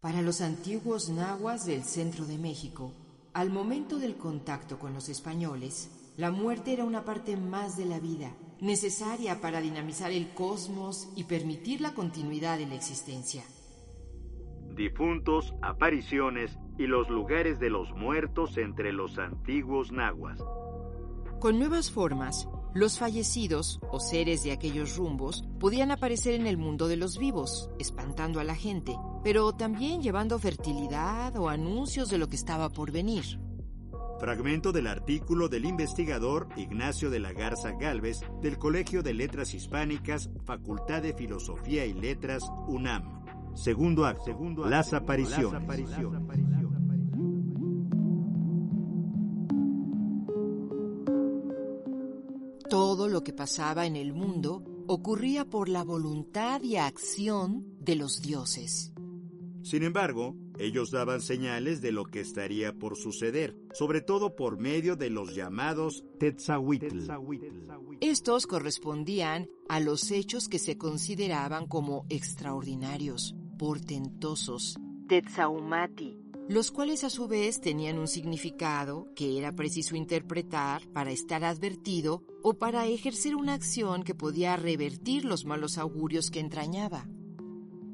Para los antiguos nahuas del centro de México, al momento del contacto con los españoles, la muerte era una parte más de la vida, necesaria para dinamizar el cosmos y permitir la continuidad de la existencia. Difuntos, apariciones y los lugares de los muertos entre los antiguos nahuas. Con nuevas formas, los fallecidos o seres de aquellos rumbos podían aparecer en el mundo de los vivos, espantando a la gente, pero también llevando fertilidad o anuncios de lo que estaba por venir. Fragmento del artículo del investigador Ignacio de la Garza Galvez del Colegio de Letras Hispánicas, Facultad de Filosofía y Letras, UNAM. Segundo acto, las apariciones. Todo lo que pasaba en el mundo ocurría por la voluntad y acción de los dioses. Sin embargo, ellos daban señales de lo que estaría por suceder, sobre todo por medio de los llamados Tetzahuitl. Estos correspondían a los hechos que se consideraban como extraordinarios, portentosos, Tetzahumati, los cuales a su vez tenían un significado que era preciso interpretar para estar advertido o para ejercer una acción que podía revertir los malos augurios que entrañaba.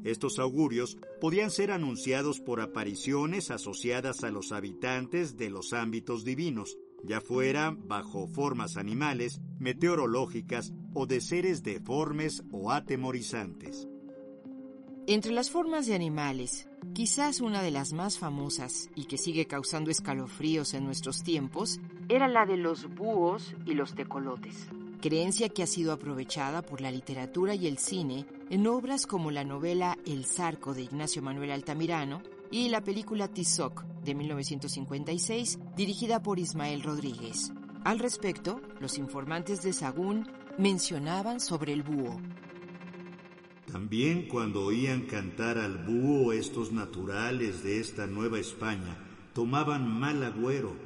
Estos augurios podían ser anunciados por apariciones asociadas a los habitantes de los ámbitos divinos, ya fuera bajo formas animales, meteorológicas o de seres deformes o atemorizantes. Entre las formas de animales, quizás una de las más famosas y que sigue causando escalofríos en nuestros tiempos, era la de los búhos y los tecolotes, creencia que ha sido aprovechada por la literatura y el cine en obras como la novela El Zarco de Ignacio Manuel Altamirano y la película Tizoc de 1956, dirigida por Ismael Rodríguez. Al respecto, los informantes de Sagún mencionaban sobre el búho. También cuando oían cantar al búho estos naturales de esta Nueva España, tomaban mal agüero,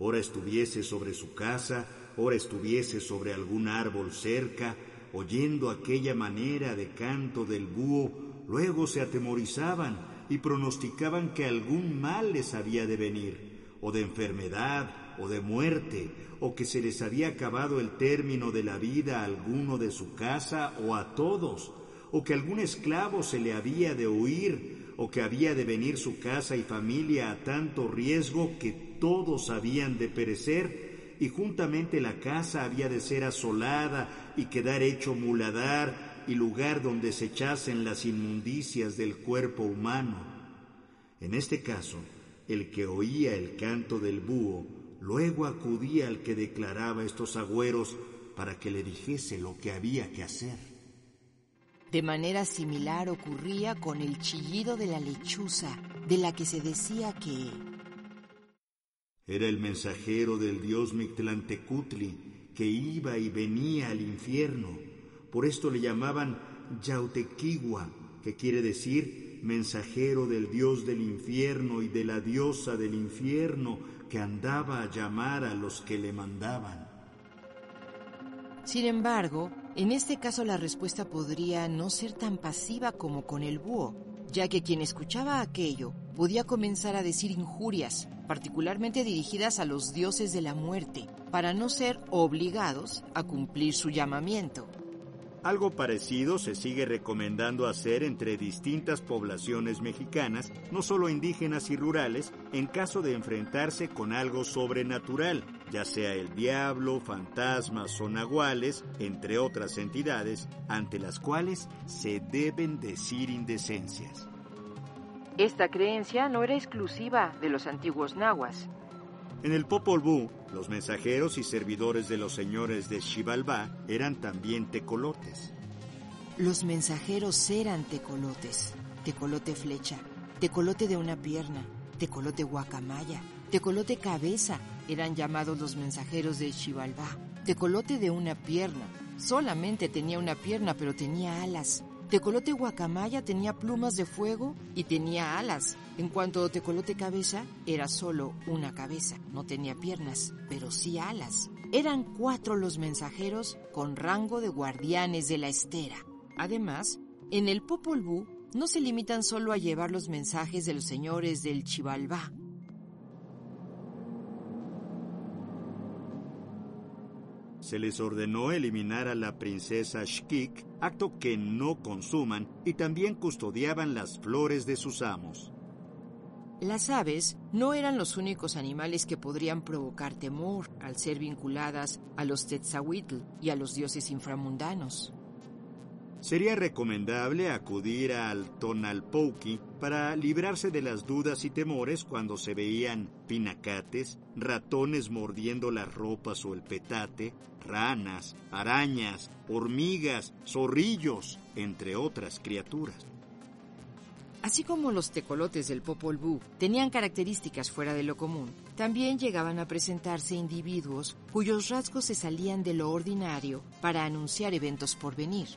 ora estuviese sobre su casa, ora estuviese sobre algún árbol cerca, oyendo aquella manera de canto del búho, luego se atemorizaban y pronosticaban que algún mal les había de venir, o de enfermedad, o de muerte, o que se les había acabado el término de la vida a alguno de su casa o a todos, o que algún esclavo se le había de huir, o que había de venir su casa y familia a tanto riesgo que todos habían de perecer, y juntamente la casa había de ser asolada y quedar hecho muladar y lugar donde se echasen las inmundicias del cuerpo humano. En este caso, el que oía el canto del búho, luego acudía al que declaraba estos agüeros para que le dijese lo que había que hacer. De manera similar ocurría con el chillido de la lechuza, de la que se decía que... Era el mensajero del dios Mictlantecutli, que iba y venía al infierno. Por esto le llamaban Yautequigua, que quiere decir mensajero del dios del infierno y de la diosa del infierno, que andaba a llamar a los que le mandaban. Sin embargo, en este caso la respuesta podría no ser tan pasiva como con el búho, ya que quien escuchaba aquello podía comenzar a decir injurias, particularmente dirigidas a los dioses de la muerte, para no ser obligados a cumplir su llamamiento. Algo parecido se sigue recomendando hacer entre distintas poblaciones mexicanas, no solo indígenas y rurales, en caso de enfrentarse con algo sobrenatural, ya sea el diablo, fantasmas o nahuales, entre otras entidades, ante las cuales se deben decir indecencias. Esta creencia no era exclusiva de los antiguos nahuas. En el Popol Vuh, los mensajeros y servidores de los señores de Xibalbá eran también tecolotes. Los mensajeros eran tecolotes. tecolote flecha, tecolote de una pierna, tecolote guacamaya, tecolote cabeza, eran llamados los mensajeros de Xibalbá, tecolote de una pierna, solamente tenía una pierna pero tenía alas. Tecolote guacamaya tenía plumas de fuego y tenía alas. En cuanto a tecolote cabeza, era solo una cabeza, no tenía piernas, pero sí alas. Eran cuatro los mensajeros con rango de guardianes de la estera. Además, en el Popol Vuh no se limitan solo a llevar los mensajes de los señores del Chivalbá. Se les ordenó eliminar a la princesa Shkik, acto que no consuman, y también custodiaban las flores de sus amos. Las aves no eran los únicos animales que podrían provocar temor al ser vinculadas a los Tetzahuitl y a los dioses inframundanos. Sería recomendable acudir al Tonalpouki para librarse de las dudas y temores cuando se veían pinacates, ratones mordiendo las ropas o el petate, ranas, arañas, hormigas, zorrillos, entre otras criaturas. Así como los tecolotes del Popol Vuh tenían características fuera de lo común, también llegaban a presentarse individuos cuyos rasgos se salían de lo ordinario para anunciar eventos por venir.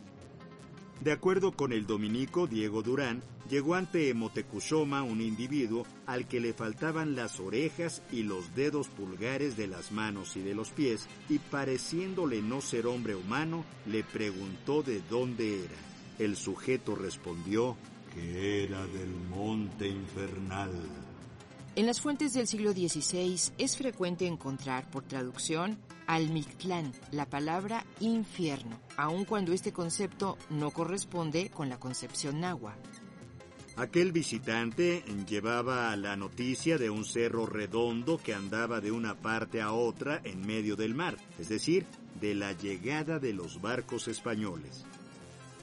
De acuerdo con el dominico Diego Durán, llegó ante Motecuzoma un individuo al que le faltaban las orejas y los dedos pulgares de las manos y de los pies, y pareciéndole no ser hombre humano, le preguntó de dónde era. El sujeto respondió, que era del monte infernal. En las fuentes del siglo XVI es frecuente encontrar por traducción al Mictlán la palabra infierno, aun cuando este concepto no corresponde con la concepción náhuatl. Aquel visitante llevaba la noticia de un cerro redondo que andaba de una parte a otra en medio del mar, es decir, de la llegada de los barcos españoles.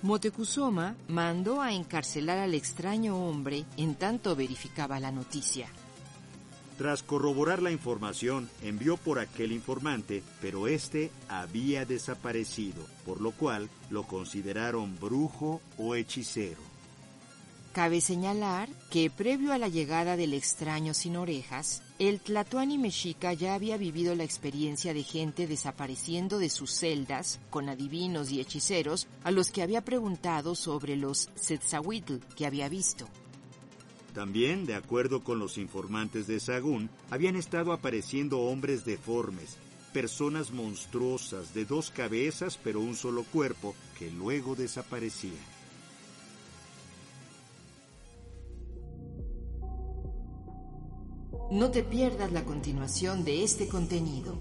Motecuzoma mandó a encarcelar al extraño hombre en tanto verificaba la noticia. Tras corroborar la información, envió por aquel informante, pero este había desaparecido, por lo cual lo consideraron brujo o hechicero. Cabe señalar que previo a la llegada del extraño sin orejas, el Tlatoani mexica ya había vivido la experiencia de gente desapareciendo de sus celdas con adivinos y hechiceros a los que había preguntado sobre los Setzahuitl que había visto. También, de acuerdo con los informantes de Sagún, habían estado apareciendo hombres deformes, personas monstruosas de dos cabezas pero un solo cuerpo que luego desaparecían. No te pierdas la continuación de este contenido.